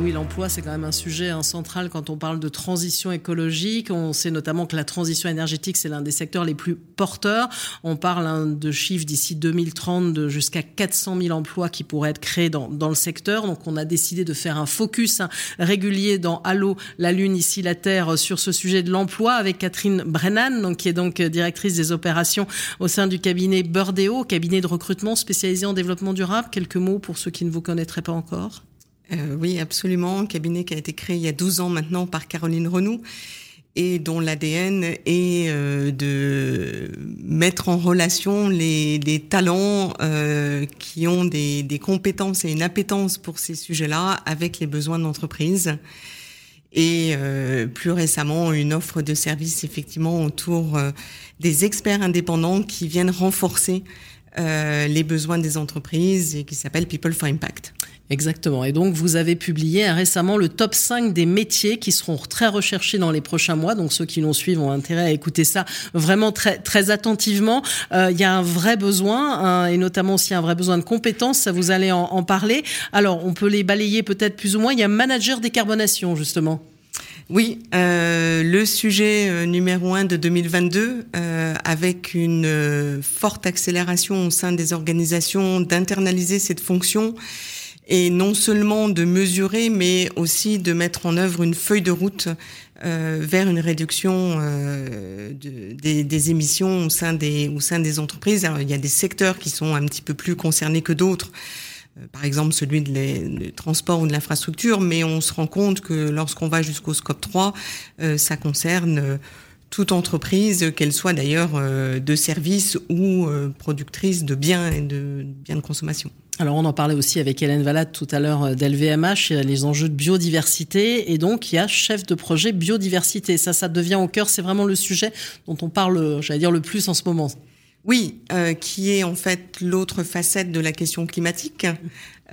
Oui, l'emploi, c'est quand même un sujet hein, central quand on parle de transition écologique. On sait notamment que la transition énergétique, c'est l'un des secteurs les plus porteurs. On parle hein, de chiffres d'ici 2030 de jusqu'à 400 000 emplois qui pourraient être créés dans, le secteur. Donc, on a décidé de faire un focus hein, régulier dans Allo, la Lune, ici la Terre, sur ce sujet de l'emploi avec Catherine Brennan, qui est donc directrice des opérations au sein du cabinet Burdeo, cabinet de recrutement spécialisé en développement durable. Quelques mots pour ceux qui ne vous connaîtraient pas encore. Euh, oui, absolument. Un cabinet qui a été créé il y a 12 ans maintenant par Caroline Renou et dont l'ADN est euh, de mettre en relation les, talents euh, qui ont des, des, compétences et une appétence pour ces sujets-là avec les besoins de l'entreprise. Et euh, plus récemment, une offre de services effectivement autour des experts indépendants qui viennent renforcer les besoins des entreprises et qui s'appelle People for Impact. Exactement. Et donc, vous avez publié récemment le top 5 des métiers qui seront très recherchés dans les prochains mois. Donc, ceux qui nous suivent ont intérêt à écouter ça vraiment très, très attentivement. Euh, il y a un vrai besoin, hein, et notamment aussi un vrai besoin de compétences. Ça, vous allez en, en parler. Alors, on peut les balayer peut-être plus ou moins. Il y a manager décarbonation, justement. Oui, euh, le sujet euh, numéro un de 2022, euh, avec une euh, forte accélération au sein des organisations d'internaliser cette fonction et non seulement de mesurer, mais aussi de mettre en œuvre une feuille de route euh, vers une réduction euh, de, des, des, émissions au sein des, au sein des entreprises. Alors, il y a des secteurs qui sont un petit peu plus concernés que d'autres euh, par exemple celui de les, transports ou de l'infrastructure, mais on se rend compte que lorsqu'on va jusqu'au scope 3, euh, ça concerne euh, toute entreprise, qu'elle soit d'ailleurs euh, de services ou euh, productrice de biens et de biens de consommation. Alors on en parlait aussi avec Hélène Valade tout à l'heure d'LVMH, les enjeux de biodiversité et donc il y a chef de projet biodiversité. Ça, ça devient au cœur, c'est vraiment le sujet dont on parle, j'allais dire le plus en ce moment. Oui, euh, qui est en fait l'autre facette de la question climatique.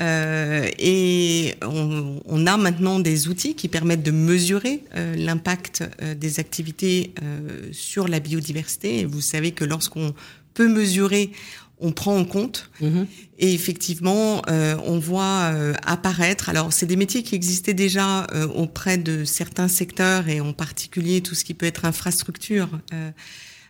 Euh, et on, on, a maintenant des outils qui permettent de mesurer euh, l'impact euh, des activités euh, sur la biodiversité. Et vous savez que lorsqu'on peut mesurer, on prend en compte. Mmh. Et effectivement, euh, on voit apparaître. Alors, c'est des métiers qui existaient déjà auprès de certains secteurs et en particulier tout ce qui peut être infrastructure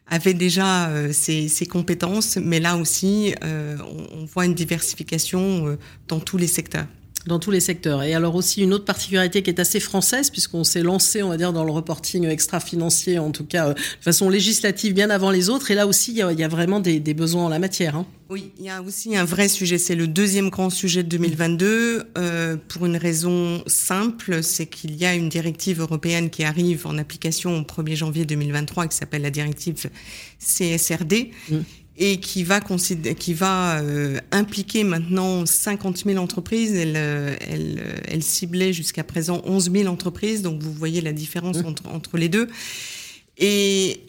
avait déjà euh, ses, ses, compétences, mais là aussi, euh, on, on, voit une diversification euh, dans tous les secteurs dans tous les secteurs. Et alors aussi une autre particularité qui est assez française, puisqu'on s'est lancé, on va dire, dans le reporting extra-financier, en tout cas euh, de façon législative, bien avant les autres. Et là aussi, il y a, il y a vraiment des, des, besoins en la matière. Hein. Oui, il y a aussi un vrai sujet. C'est le deuxième grand sujet de 2022, euh, pour une raison simple, c'est qu'il y a une directive européenne qui arrive en application au 1er janvier 2023, qui s'appelle la directive CSRD. Mmh et qui va, qui va euh, impliquer maintenant 50 000 entreprises. Elle, euh, elle, euh, elle ciblait jusqu'à présent 11 000 entreprises, donc vous voyez la différence mmh. entre, entre les deux. Et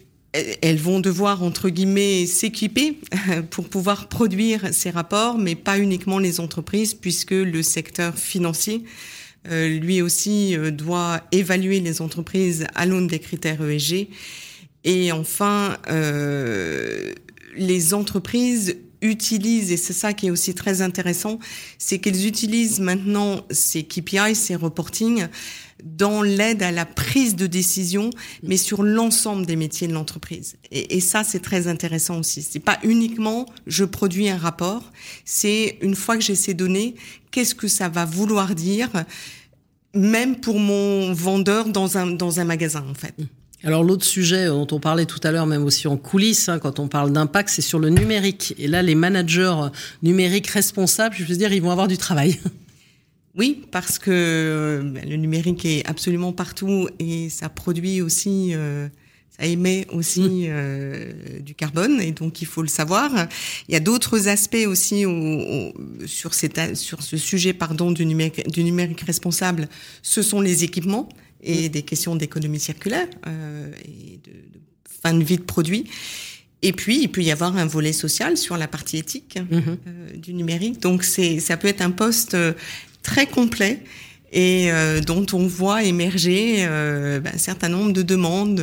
elles vont devoir, entre guillemets, s'équiper pour pouvoir produire ces rapports, mais pas uniquement les entreprises, puisque le secteur financier, euh, lui aussi, euh, doit évaluer les entreprises à l'aune des critères ESG. Et enfin, euh, les entreprises utilisent, et c'est ça qui est aussi très intéressant, c'est qu'elles utilisent maintenant ces KPI, ces reporting, dans l'aide à la prise de décision, mais sur l'ensemble des métiers de l'entreprise. Et, ça, c'est très intéressant aussi. C'est pas uniquement je produis un rapport, c'est une fois que j'ai ces données, qu'est-ce que ça va vouloir dire, même pour mon vendeur dans un, dans un magasin, en fait. Alors l'autre sujet dont on parlait tout à l'heure, même aussi en coulisses, hein, quand on parle d'impact, c'est sur le numérique. Et là, les managers numériques responsables, je veux dire, ils vont avoir du travail. Oui, parce que euh, le numérique est absolument partout et ça produit aussi, euh, ça émet aussi mmh. euh, du carbone et donc il faut le savoir. Il y a d'autres aspects aussi au, au, sur, cette, sur ce sujet pardon du numérique, du numérique responsable. Ce sont les équipements et des questions d'économie circulaire euh, et de, de, fin de vie de produits. Et puis, il peut y avoir un volet social sur la partie éthique mmh. euh, du numérique. Donc, c'est, ça peut être un poste très complet et dont on voit émerger ben, un certain nombre de demandes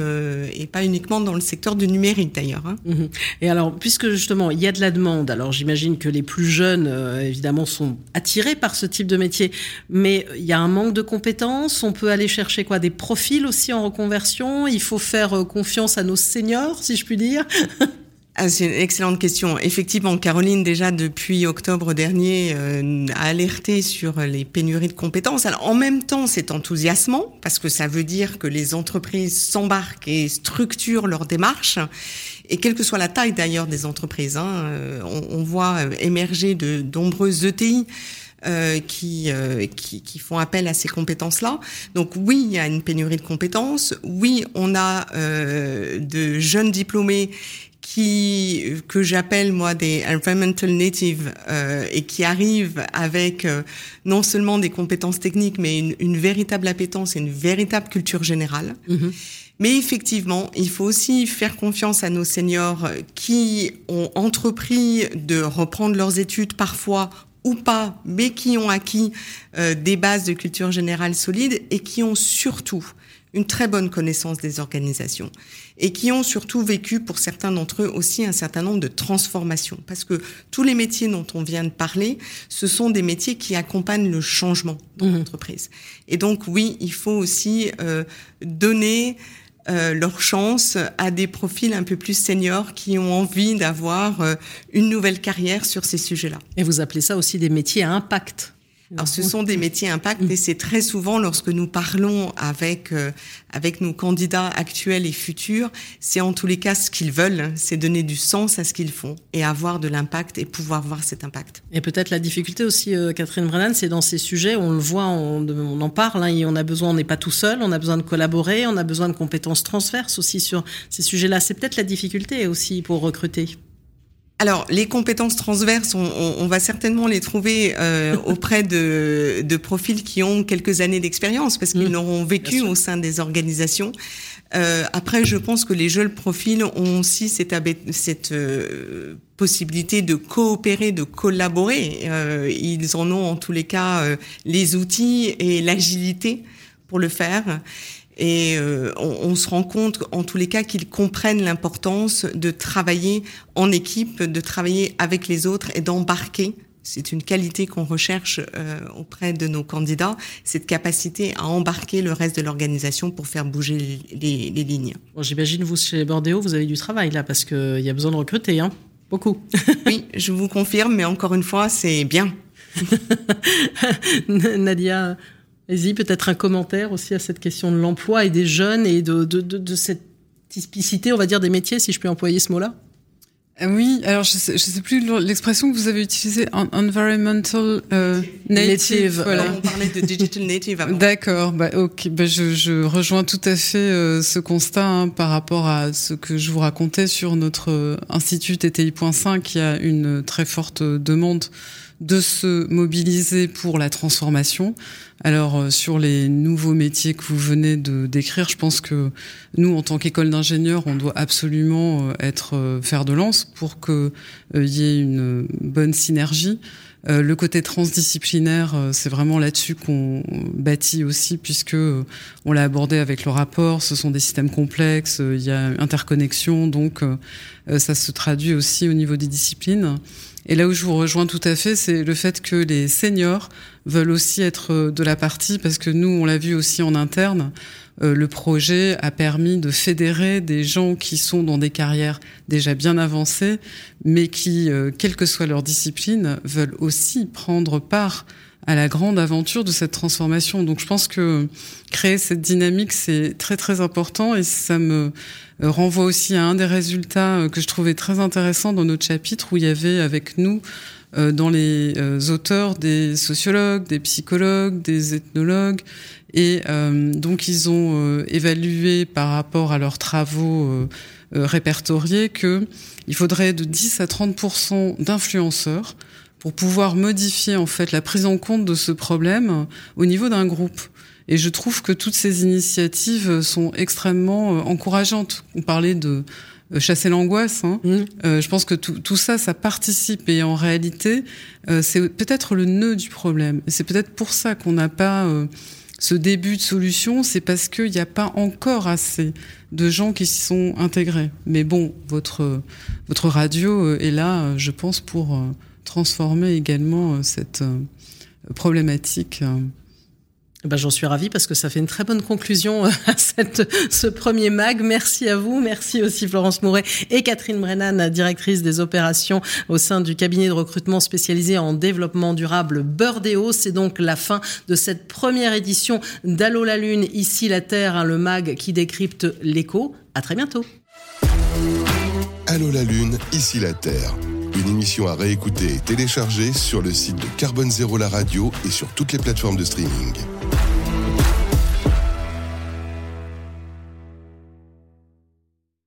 et pas uniquement dans le secteur du numérique d'ailleurs. Hein. Mhm. Et alors, puisque justement il y a de la demande, alors j'imagine que les plus jeunes évidemment sont attirés par ce type de métier, mais il y a un manque de compétences. On peut aller chercher quoi? Des profils aussi en reconversion? Il faut faire confiance à nos seniors, si je puis dire? Ah, c'est une excellente question. Effectivement, Caroline, déjà depuis octobre dernier, euh, a alerté sur les pénuries de compétences. Alors, en même temps, c'est enthousiasmant parce que ça veut dire que les entreprises s'embarquent et structurent leur démarche. Et quelle que soit la taille d'ailleurs des entreprises, hein, euh, on, on, voit émerger de nombreuses ETI. Euh, qui, euh, qui, qui, font appel à ces compétences-là. Donc oui, il y a une pénurie de compétences. Oui, on a euh, de jeunes diplômés qui que j'appelle moi des environmental natives euh, et qui arrivent avec euh, non seulement des compétences techniques mais une, une, véritable appétence et une véritable culture générale. Mm-hmm. Mais effectivement, il faut aussi faire confiance à nos seniors qui ont entrepris de reprendre leurs études parfois ou pas, mais qui ont acquis euh, des bases de culture générale solides et qui ont surtout une très bonne connaissance des organisations et qui ont surtout vécu pour certains d'entre eux aussi un certain nombre de transformations parce que tous les métiers dont on vient de parler, ce sont des métiers qui accompagnent le changement dans mmh. l'entreprise. Et donc oui, il faut aussi euh, donner euh, leur chance à des profils un peu plus seniors qui ont envie d'avoir euh, une nouvelle carrière sur ces sujets-là. Et vous appelez ça aussi des métiers à impact alors, ce sont des métiers impact et c'est très souvent lorsque nous parlons avec euh, avec nos candidats actuels et futurs, c'est en tous les cas ce qu'ils veulent, c'est donner du sens à ce qu'ils font et avoir de l'impact et pouvoir voir cet impact. Et peut-être la difficulté aussi, euh, Catherine Brennan, c'est dans ces sujets, on le voit, on, on en parle, hein, et on a besoin, on n'est pas tout seul, on a besoin de collaborer, on a besoin de compétences transverses aussi sur ces sujets-là. C'est peut-être la difficulté aussi pour recruter. Alors, les compétences transverses, on, on, va certainement les trouver euh, auprès de, de, profils qui ont quelques années d'expérience, parce qu'ils mmh. l'auront vécu au sein des organisations. Euh, après, je pense que les jeunes profils ont aussi cette, cette euh, possibilité de coopérer, de collaborer. Ils en ont en tous les cas les outils et l'agilité pour le faire. Et euh, on, on, se rend compte, en tous les cas, qu'ils comprennent l'importance de travailler en équipe, de travailler avec les autres et d'embarquer. C'est une qualité qu'on recherche euh, auprès de nos candidats, cette capacité à embarquer le reste de l'organisation pour faire bouger les, les, lignes. Bon, J'imagine, vous, chez Bordéo, vous avez du travail là, parce qu'il y a besoin de recruter, hein beaucoup. oui, je vous confirme, mais encore une fois, c'est bien. Nadia, Vas-y, peut-être un commentaire aussi à cette question de l'emploi et des jeunes et de, de, de, de, cette typicité, on va dire, des métiers, si je peux employer ce mot-là. Euh, oui, alors je sais, je sais plus l'expression que vous avez utilisée, environmental euh, native. Voilà. On parlait de digital native. D'accord, bah, ok, bah, je, je, rejoins tout à fait euh, ce constat hein, par rapport à ce que je vous racontais sur notre institut TTI.5 qui a une très forte demande de se mobiliser pour la transformation. Alors euh, sur les nouveaux métiers que vous venez de décrire, je pense que nous, en tant qu'école d'ingénieurs, on doit absolument euh, être euh, fer de lance pour qu'il y ait une bonne synergie. Le côté transdisciplinaire, c'est vraiment là-dessus qu'on bâtit aussi, puisque on l'a abordé avec le rapport. Ce sont des systèmes complexes, il y a interconnexion, donc ça se traduit aussi au niveau des disciplines. Et là où je vous rejoins tout à fait, c'est le fait que les seniors veulent aussi être euh, de la partie, parce que nous, on l'a vu aussi en interne, euh, le projet a permis de fédérer des gens qui sont dans des carrières déjà bien avancées, mais qui, euh, quelle que soit leur discipline, veulent aussi prendre part à la grande aventure de cette transformation. Donc je pense que créer cette dynamique, c'est très très important et ça me euh, renvoie aussi à un des résultats euh, que je trouvais très intéressant dans notre chapitre où il y avait avec nous euh, dans les auteurs des sociologues, des psychologues, des ethnologues et donc ils ont évalué par rapport à leurs travaux répertoriés que il faudrait de 10 à 30 d'influenceurs pour pouvoir modifier en fait la prise en compte de ce problème au niveau d'un groupe. Et je trouve que toutes ces initiatives sont extrêmement euh, encourageantes. On parlait de chasser l'angoisse. Hein. Mmh. je pense que tout, tout, ça, ça participe et en réalité, c'est peut-être le nœud du problème. C'est peut-être pour ça qu'on n'a pas ce début de solution, c'est parce qu'il n'y a pas encore assez de gens qui s'y sont intégrés. Mais bon, votre, votre radio est là, je pense, pour transformer également cette problématique. Eh ben, J'en suis ravie parce que ça fait une très bonne conclusion à cette, ce premier mag. Merci à vous. Merci aussi Florence Mouret et Catherine Brennan, directrice des opérations au sein du cabinet de recrutement spécialisé en développement durable Burdeo. C'est donc la fin de cette première édition d'Allo la Lune, ici la Terre, hein, le mag qui décrypte l'écho. À très bientôt. Allô la Lune, ici la Terre. Une émission à réécouter et télécharger sur le site de Carbone Zéro la radio et sur toutes les plateformes de streaming.